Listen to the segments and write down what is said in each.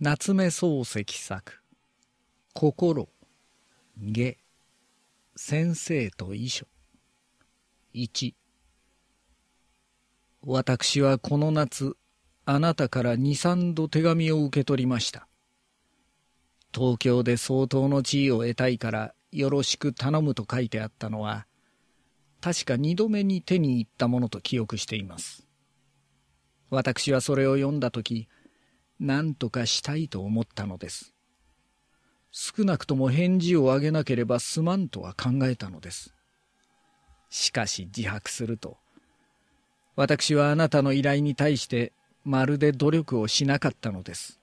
夏目漱石作「心」「下」「先生と遺書」1私はこの夏あなたから二三度手紙を受け取りました。東京で相当の地位を得たいからよろしく頼むと書いてあったのは確か二度目に手に入ったものと記憶しています。私はそれを読んだ時何とかしたいと思ったのです。少なくとも返事をあげなければすまんとは考えたのです。しかし自白すると、私はあなたの依頼に対してまるで努力をしなかったのです。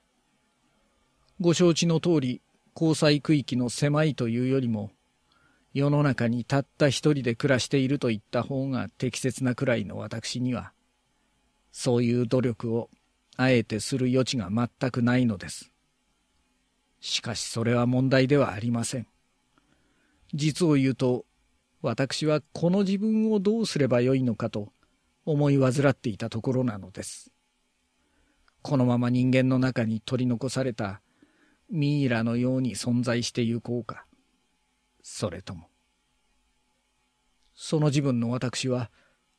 ご承知の通り、交際区域の狭いというよりも、世の中にたった一人で暮らしていると言った方が適切なくらいの私には、そういう努力をあえてする余地が全くないのです。しかしそれは問題ではありません。実を言うと、私はこの自分をどうすればよいのかと思い患っていたところなのです。このまま人間の中に取り残されたミイラのように存在してゆこうか。それとも。その自分の私は、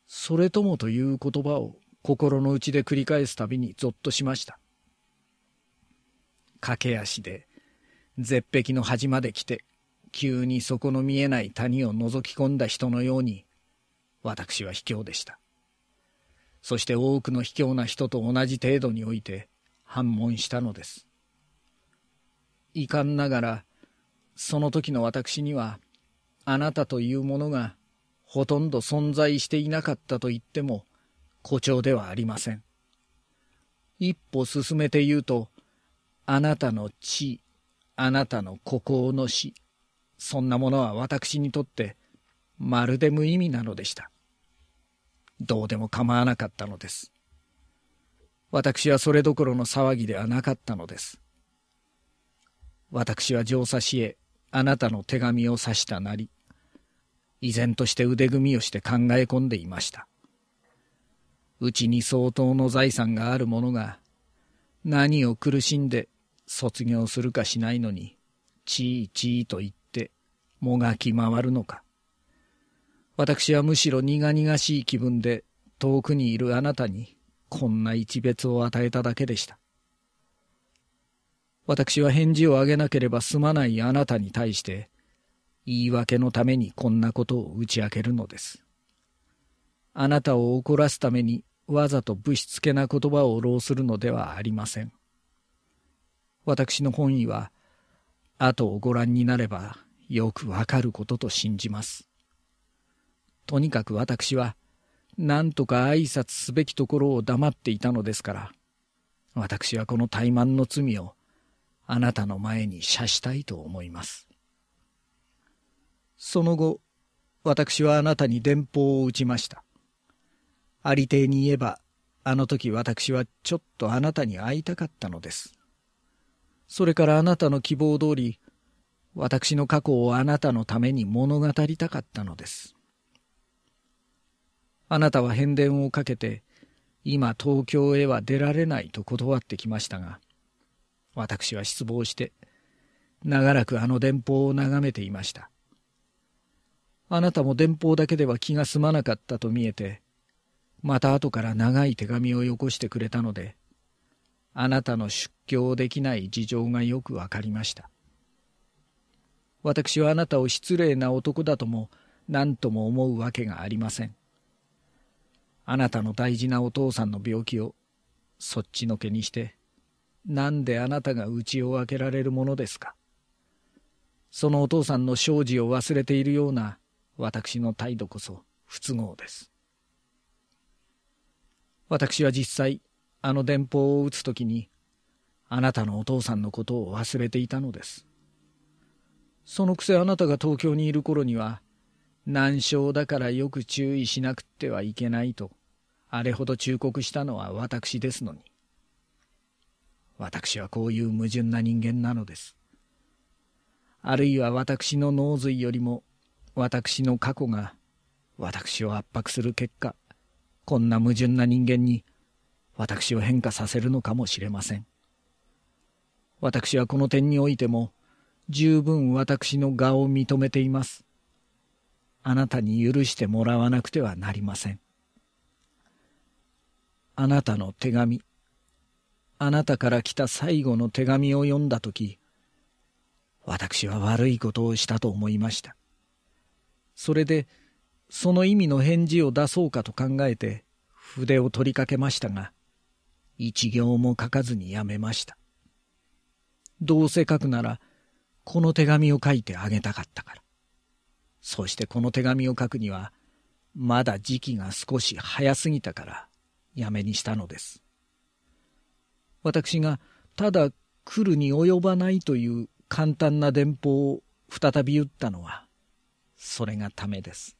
それともという言葉を心の内で繰り返すたびにぞっとしました。駆け足で絶壁の端まで来て急に底の見えない谷を覗き込んだ人のように私は卑怯でした。そして多くの卑怯な人と同じ程度において反問したのです。遺憾ながらその時の私にはあなたというものがほとんど存在していなかったと言っても誇張ではありません。一歩進めて言うと、あなたの地、あなたの孤高の死、そんなものは私にとってまるで無意味なのでした。どうでも構わなかったのです。私はそれどころの騒ぎではなかったのです。私は上差しへあなたの手紙を指したなり、依然として腕組みをして考え込んでいました。うちに相当の財産がある者が、何を苦しんで卒業するかしないのに、ちいちいと言って、もがき回るのか。私はむしろ苦々しい気分で遠くにいるあなたにこんな一別を与えただけでした。私は返事をあげなければすまないあなたに対して、言い訳のためにこんなことを打ち明けるのです。あなたを怒らすためにわざとぶしつけな言葉を浪するのではありません。私の本意は、後をご覧になればよくわかることと信じます。とにかく私は、何とか挨拶すべきところを黙っていたのですから、私はこの怠慢の罪をあなたの前に謝したいと思います。その後、私はあなたに電報を打ちました。ありていに言えば、あの時私はちょっとあなたに会いたかったのです。それからあなたの希望通り、私の過去をあなたのために物語りたかったのです。あなたは変電をかけて、今東京へは出られないと断ってきましたが、私は失望して、長らくあの電報を眺めていました。あなたも電報だけでは気が済まなかったと見えて、また後から長い手紙をよこしてくれたので、あなたの出境できない事情がよくわかりました。私はあなたを失礼な男だとも何とも思うわけがありません。あなたの大事なお父さんの病気をそっちのけにして、なんであなたが家を開けられるものですか。そのお父さんの生死を忘れているような私の態度こそ不都合です。私は実際、あの電報を打つときに、あなたのお父さんのことを忘れていたのです。そのくせあなたが東京にいる頃には、難症だからよく注意しなくてはいけないと、あれほど忠告したのは私ですのに。私はこういう矛盾な人間なのです。あるいは私の脳髄よりも、私の過去が私を圧迫する結果、こんな矛盾な人間に私を変化させるのかもしれません。私はこの点においても十分私の我を認めています。あなたに許してもらわなくてはなりません。あなたの手紙、あなたから来た最後の手紙を読んだとき、私は悪いことをしたと思いました。それで、その意味の返事を出そうかと考えて、筆を取りかけましたが、一行も書かずにやめました。どうせ書くなら、この手紙を書いてあげたかったから。そしてこの手紙を書くには、まだ時期が少し早すぎたから、やめにしたのです。私がただ来るに及ばないという簡単な電報を再び打ったのは、それがためです。